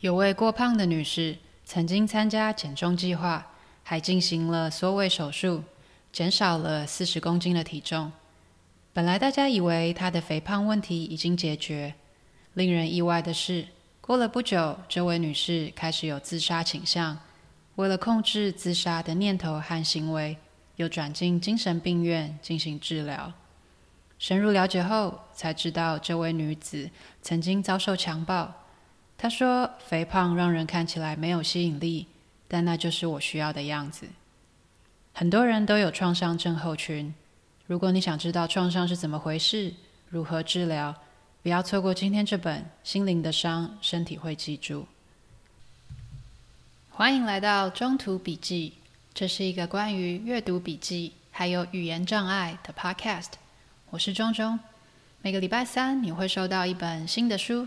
有位过胖的女士曾经参加减重计划，还进行了缩胃手术，减少了四十公斤的体重。本来大家以为她的肥胖问题已经解决，令人意外的是，过了不久，这位女士开始有自杀倾向。为了控制自杀的念头和行为，又转进精神病院进行治疗。深入了解后，才知道这位女子曾经遭受强暴。他说：“肥胖让人看起来没有吸引力，但那就是我需要的样子。”很多人都有创伤症候群。如果你想知道创伤是怎么回事，如何治疗，不要错过今天这本《心灵的伤，身体会记住》。欢迎来到中途笔记，这是一个关于阅读笔记还有语言障碍的 podcast。我是钟钟，每个礼拜三你会收到一本新的书。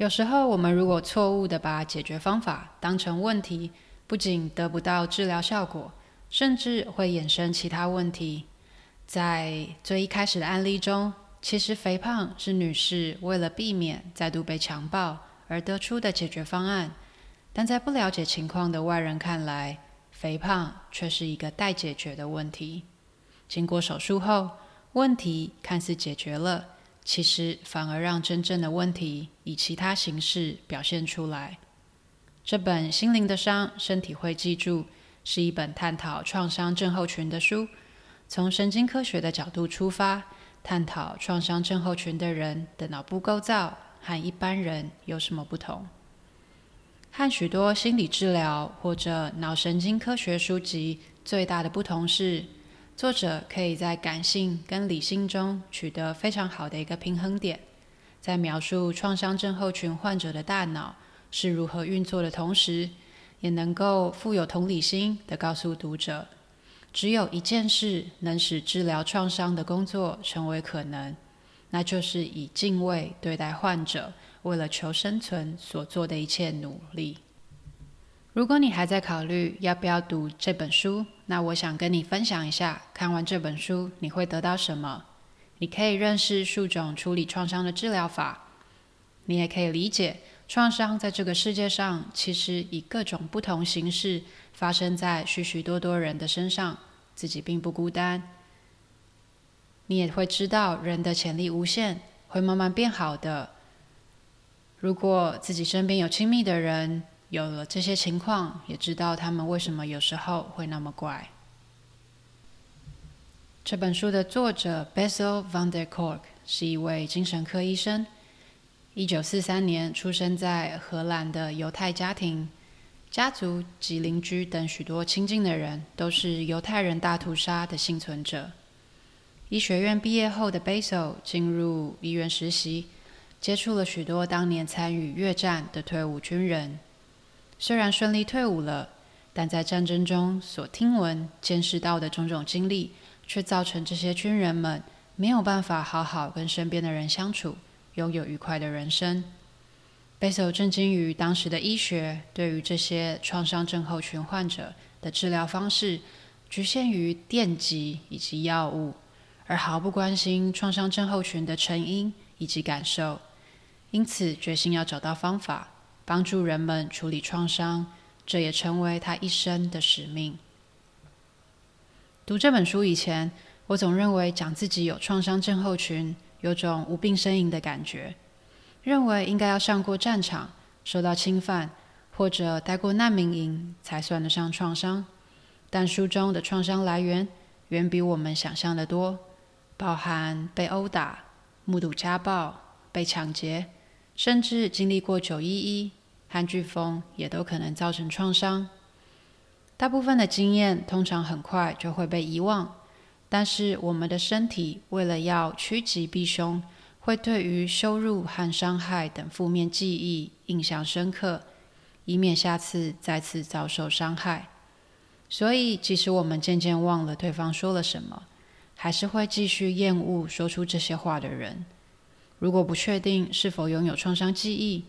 有时候，我们如果错误地把解决方法当成问题，不仅得不到治疗效果，甚至会衍生其他问题。在最一开始的案例中，其实肥胖是女士为了避免再度被强暴而得出的解决方案，但在不了解情况的外人看来，肥胖却是一个待解决的问题。经过手术后，问题看似解决了。其实反而让真正的问题以其他形式表现出来。这本《心灵的伤，身体会记住》是一本探讨创伤症候群的书，从神经科学的角度出发，探讨创伤症候群的人的脑部构造和一般人有什么不同。和许多心理治疗或者脑神经科学书籍最大的不同是，作者可以在感性跟理性中取得非常好的一个平衡点，在描述创伤症候群患者的大脑是如何运作的同时，也能够富有同理心地告诉读者，只有一件事能使治疗创伤的工作成为可能，那就是以敬畏对待患者为了求生存所做的一切努力。如果你还在考虑要不要读这本书，那我想跟你分享一下，看完这本书你会得到什么。你可以认识数种处理创伤的治疗法，你也可以理解创伤在这个世界上其实以各种不同形式发生在许许多多人的身上，自己并不孤单。你也会知道人的潜力无限，会慢慢变好的。如果自己身边有亲密的人，有了这些情况，也知道他们为什么有时候会那么怪。这本书的作者 Basil van der Kolk 是一位精神科医生，一九四三年出生在荷兰的犹太家庭，家族及邻居等许多亲近的人都是犹太人大屠杀的幸存者。医学院毕业后的 Bessel 进入医院实习，接触了许多当年参与越战的退伍军人。虽然顺利退伍了，但在战争中所听闻、见识到的种种经历，却造成这些军人们没有办法好好跟身边的人相处，拥有愉快的人生。贝索震惊于当时的医学对于这些创伤症候群患者的治疗方式，局限于电击以及药物，而毫不关心创伤症候群的成因以及感受，因此决心要找到方法。帮助人们处理创伤，这也成为他一生的使命。读这本书以前，我总认为讲自己有创伤症候群，有种无病呻吟的感觉，认为应该要上过战场、受到侵犯，或者待过难民营才算得上创伤。但书中的创伤来源远比我们想象的多，包含被殴打、目睹家暴、被抢劫，甚至经历过九一一。和飓风也都可能造成创伤。大部分的经验通常很快就会被遗忘，但是我们的身体为了要趋吉避凶，会对于羞辱和伤害等负面记忆印象深刻，以免下次再次遭受伤害。所以，即使我们渐渐忘了对方说了什么，还是会继续厌恶说出这些话的人。如果不确定是否拥有创伤记忆，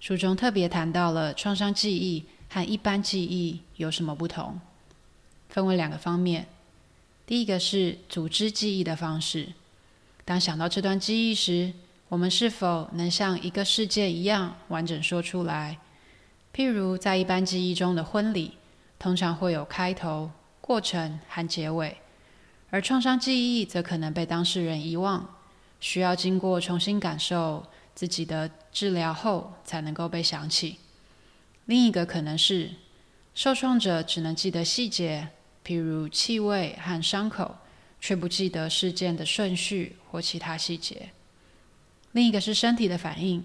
书中特别谈到了创伤记忆和一般记忆有什么不同，分为两个方面。第一个是组织记忆的方式。当想到这段记忆时，我们是否能像一个世界一样完整说出来？譬如在一般记忆中的婚礼，通常会有开头、过程和结尾，而创伤记忆则可能被当事人遗忘，需要经过重新感受自己的治疗后才能够被想起。另一个可能是受创者只能记得细节，譬如气味和伤口。却不记得事件的顺序或其他细节。另一个是身体的反应。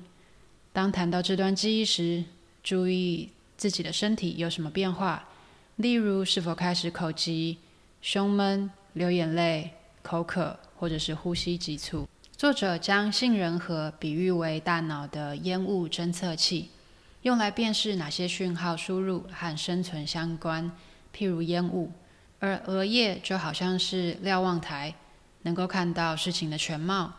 当谈到这段记忆时，注意自己的身体有什么变化，例如是否开始口急、胸闷、流眼泪、口渴，或者是呼吸急促。作者将杏仁核比喻为大脑的烟雾侦测器，用来辨识哪些讯号输入和生存相关，譬如烟雾。而额叶就好像是瞭望台，能够看到事情的全貌，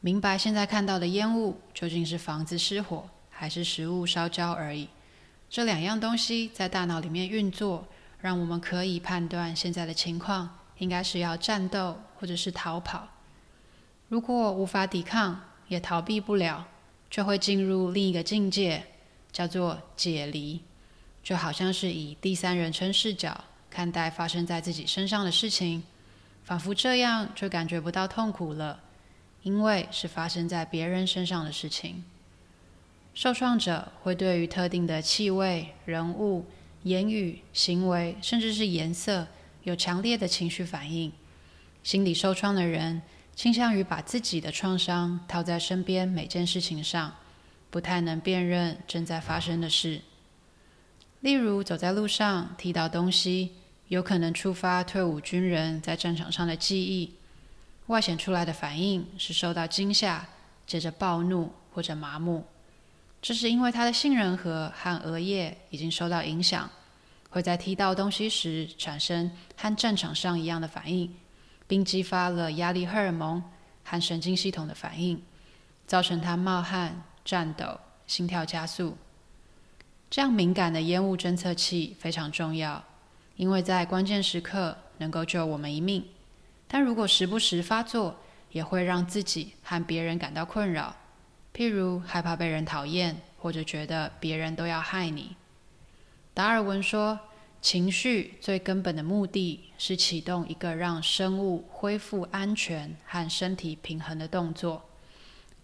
明白现在看到的烟雾究竟是房子失火还是食物烧焦而已。这两样东西在大脑里面运作，让我们可以判断现在的情况应该是要战斗或者是逃跑。如果无法抵抗，也逃避不了，就会进入另一个境界，叫做解离，就好像是以第三人称视角。看待发生在自己身上的事情，仿佛这样就感觉不到痛苦了，因为是发生在别人身上的事情。受创者会对于特定的气味、人物、言语、行为，甚至是颜色，有强烈的情绪反应。心理受创的人倾向于把自己的创伤套在身边每件事情上，不太能辨认正在发生的事。例如，走在路上踢到东西。有可能触发退伍军人在战场上的记忆，外显出来的反应是受到惊吓，接着暴怒或者麻木。这是因为他的杏仁核和额叶已经受到影响，会在踢到东西时产生和战场上一样的反应，并激发了压力荷尔蒙和神经系统的反应，造成他冒汗、颤抖、心跳加速。这样敏感的烟雾侦测器非常重要。因为在关键时刻能够救我们一命，但如果时不时发作，也会让自己和别人感到困扰。譬如害怕被人讨厌，或者觉得别人都要害你。达尔文说，情绪最根本的目的是启动一个让生物恢复安全和身体平衡的动作。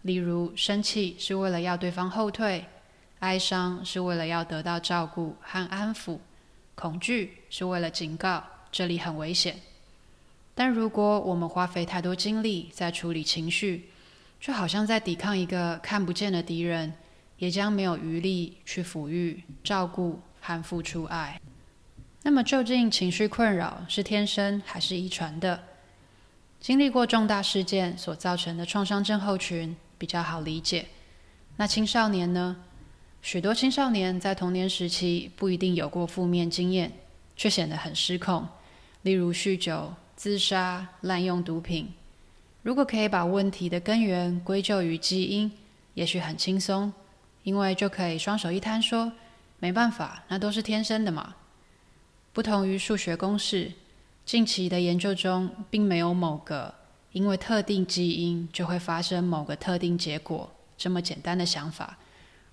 例如，生气是为了要对方后退，哀伤是为了要得到照顾和安抚。恐惧是为了警告，这里很危险。但如果我们花费太多精力在处理情绪，就好像在抵抗一个看不见的敌人，也将没有余力去抚育、照顾和付出爱。那么，究竟情绪困扰是天生还是遗传的？经历过重大事件所造成的创伤症候群比较好理解。那青少年呢？许多青少年在童年时期不一定有过负面经验，却显得很失控，例如酗酒、自杀、滥用毒品。如果可以把问题的根源归咎于基因，也许很轻松，因为就可以双手一摊说：“没办法，那都是天生的嘛。”不同于数学公式，近期的研究中并没有某个因为特定基因就会发生某个特定结果这么简单的想法。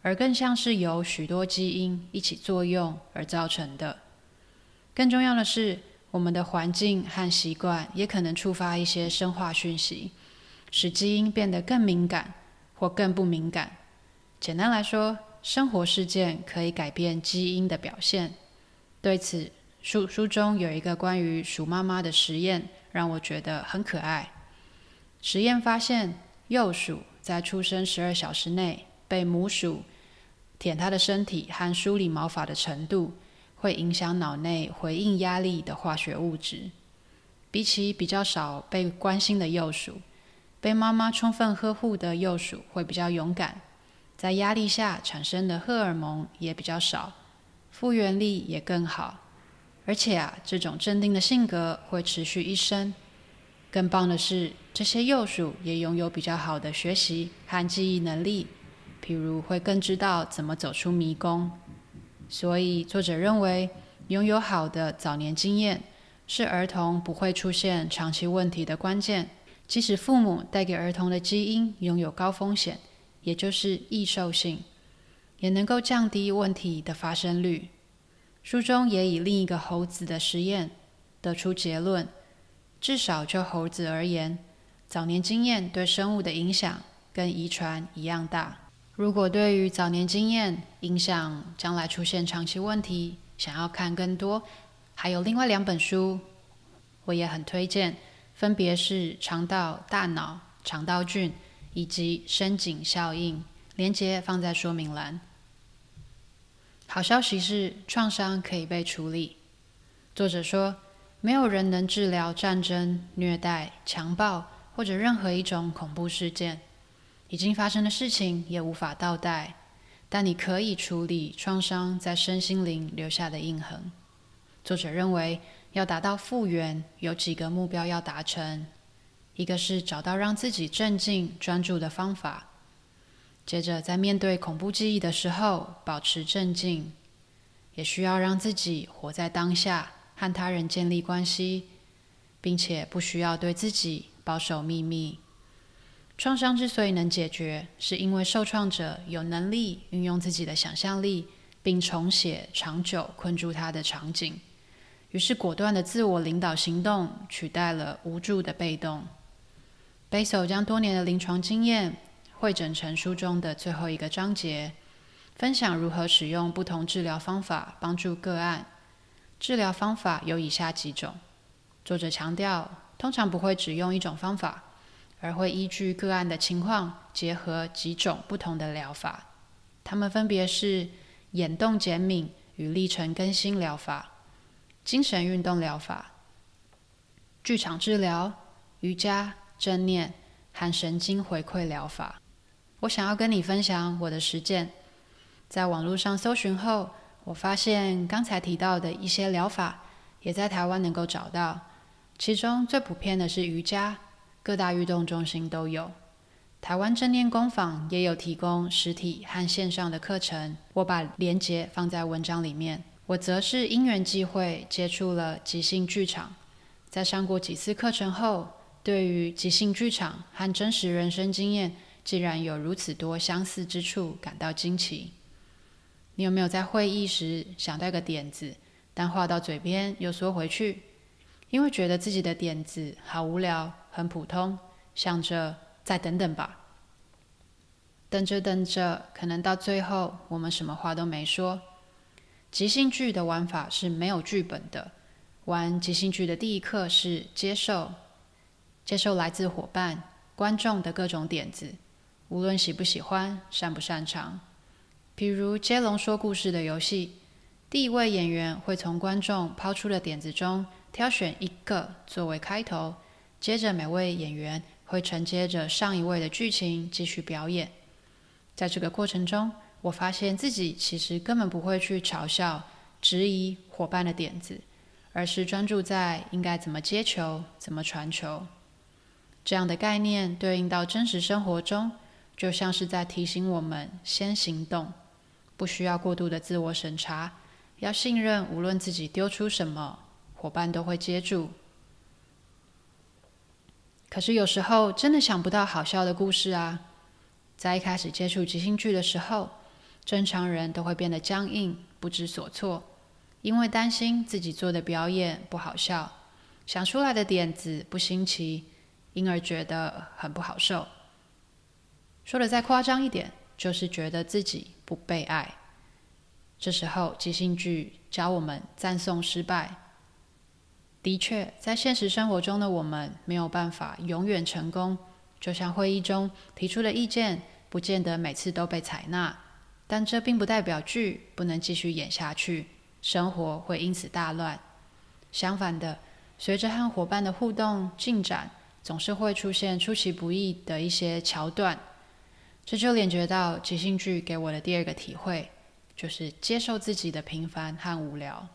而更像是由许多基因一起作用而造成的。更重要的是，我们的环境和习惯也可能触发一些生化讯息，使基因变得更敏感或更不敏感。简单来说，生活事件可以改变基因的表现。对此，书书中有一个关于鼠妈妈的实验，让我觉得很可爱。实验发现，幼鼠在出生十二小时内，被母鼠舔它的身体和梳理毛发的程度，会影响脑内回应压力的化学物质。比起比较少被关心的幼鼠，被妈妈充分呵护的幼鼠会比较勇敢，在压力下产生的荷尔蒙也比较少，复原力也更好。而且啊，这种镇定的性格会持续一生。更棒的是，这些幼鼠也拥有比较好的学习和记忆能力，譬如会更知道怎么走出迷宫。所以，作者认为，拥有好的早年经验是儿童不会出现长期问题的关键。即使父母带给儿童的基因拥有高风险，也就是易受性，也能够降低问题的发生率。书中也以另一个猴子的实验得出结论：至少就猴子而言，早年经验对生物的影响跟遗传一样大。如果对于早年经验影响将来出现长期问题，想要看更多，还有另外两本书，我也很推荐，分别是《肠道大脑肠道菌》以及《深井效应》，连接放在说明栏。好消息是，创伤可以被处理。作者说，没有人能治疗战争、虐待、强暴或者任何一种恐怖事件。已经发生的事情也无法倒带，但你可以处理创伤在身心灵留下的印痕。作者认为，要达到复原，有几个目标要达成：一个是找到让自己镇静、专注的方法；接着，在面对恐怖记忆的时候，保持镇静，也需要让自己活在当下，和他人建立关系，并且不需要对自己保守秘密。创伤之所以能解决，是因为受创者有能力运用自己的想象力，并重写长久困住他的场景。于是，果断的自我领导行动取代了无助的被动。Bessel 将多年的临床经验汇整成书中的最后一个章节，分享如何使用不同治疗方法帮助个案。治疗方法有以下几种。作者强调，通常不会只用一种方法。而会依据个案的情况，结合几种不同的疗法。它们分别是眼动减敏与历程更新疗法、精神运动疗法、剧场治疗、瑜伽、正念和神经回馈疗法。我想要跟你分享我的实践。在网络上搜寻后，我发现刚才提到的一些疗法也在台湾能够找到。其中最普遍的是瑜伽。各大运动中心都有，台湾正念工坊也有提供实体和线上的课程，我把连结放在文章里面。我则是因缘际会接触了即兴剧场，在上过几次课程后，对于即兴剧场和真实人生经验竟然有如此多相似之处感到惊奇。你有没有在会议时想到一个点子，但话到嘴边又缩回去，因为觉得自己的点子好无聊？很普通，想着再等等吧。等着等着，可能到最后我们什么话都没说。即兴剧的玩法是没有剧本的。玩即兴剧的第一课是接受，接受来自伙伴、观众的各种点子，无论喜不喜欢、擅不擅长。比如接龙说故事的游戏，第一位演员会从观众抛出的点子中挑选一个作为开头。接着，每位演员会承接着上一位的剧情继续表演。在这个过程中，我发现自己其实根本不会去嘲笑、质疑伙伴的点子，而是专注在应该怎么接球、怎么传球。这样的概念对应到真实生活中，就像是在提醒我们先行动，不需要过度的自我审查，要信任无论自己丢出什么，伙伴都会接住。可是有时候真的想不到好笑的故事啊！在一开始接触即兴剧的时候，正常人都会变得僵硬、不知所措，因为担心自己做的表演不好笑，想出来的点子不新奇，因而觉得很不好受。说的再夸张一点，就是觉得自己不被爱。这时候即兴剧教我们赞颂失败。的确，在现实生活中的我们没有办法永远成功。就像会议中提出的意见，不见得每次都被采纳，但这并不代表剧不能继续演下去，生活会因此大乱。相反的，随着和伙伴的互动进展，总是会出现出其不意的一些桥段。这就连接到即兴剧给我的第二个体会，就是接受自己的平凡和无聊。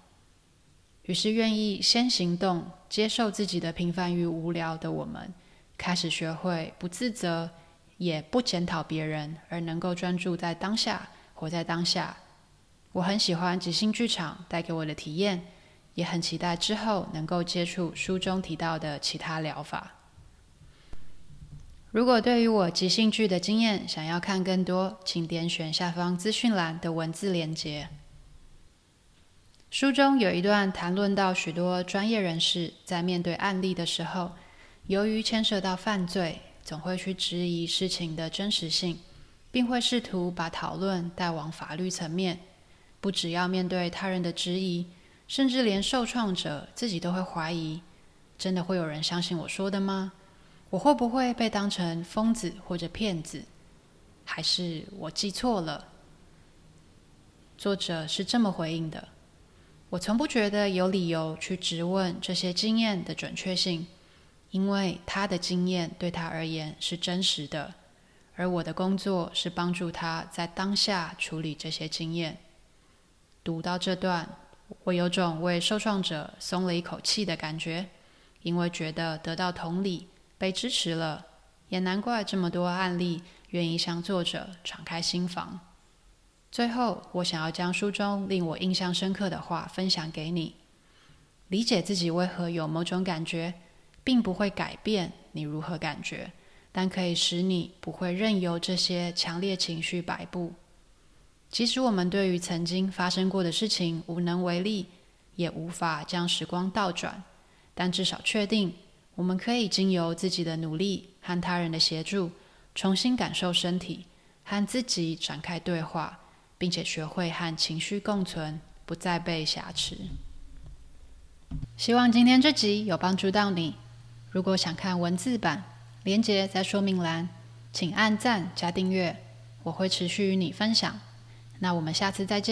于是，愿意先行动、接受自己的平凡与无聊的我们，开始学会不自责，也不检讨别人，而能够专注在当下，活在当下。我很喜欢即兴剧场带给我的体验，也很期待之后能够接触书中提到的其他疗法。如果对于我即兴剧的经验想要看更多，请点选下方资讯栏的文字连接。书中有一段谈论到许多专业人士在面对案例的时候，由于牵涉到犯罪，总会去质疑事情的真实性，并会试图把讨论带往法律层面。不只要面对他人的质疑，甚至连受创者自己都会怀疑：真的会有人相信我说的吗？我会不会被当成疯子或者骗子？还是我记错了？作者是这么回应的。我从不觉得有理由去质问这些经验的准确性，因为他的经验对他而言是真实的，而我的工作是帮助他在当下处理这些经验。读到这段，我有种为受创者松了一口气的感觉，因为觉得得到同理、被支持了，也难怪这么多案例愿意向作者敞开心房。最后，我想要将书中令我印象深刻的话分享给你。理解自己为何有某种感觉，并不会改变你如何感觉，但可以使你不会任由这些强烈情绪摆布。即使我们对于曾经发生过的事情无能为力，也无法将时光倒转，但至少确定，我们可以经由自己的努力和他人的协助，重新感受身体，和自己展开对话。并且学会和情绪共存，不再被挟持。希望今天这集有帮助到你。如果想看文字版，连接在说明栏，请按赞加订阅，我会持续与你分享。那我们下次再见。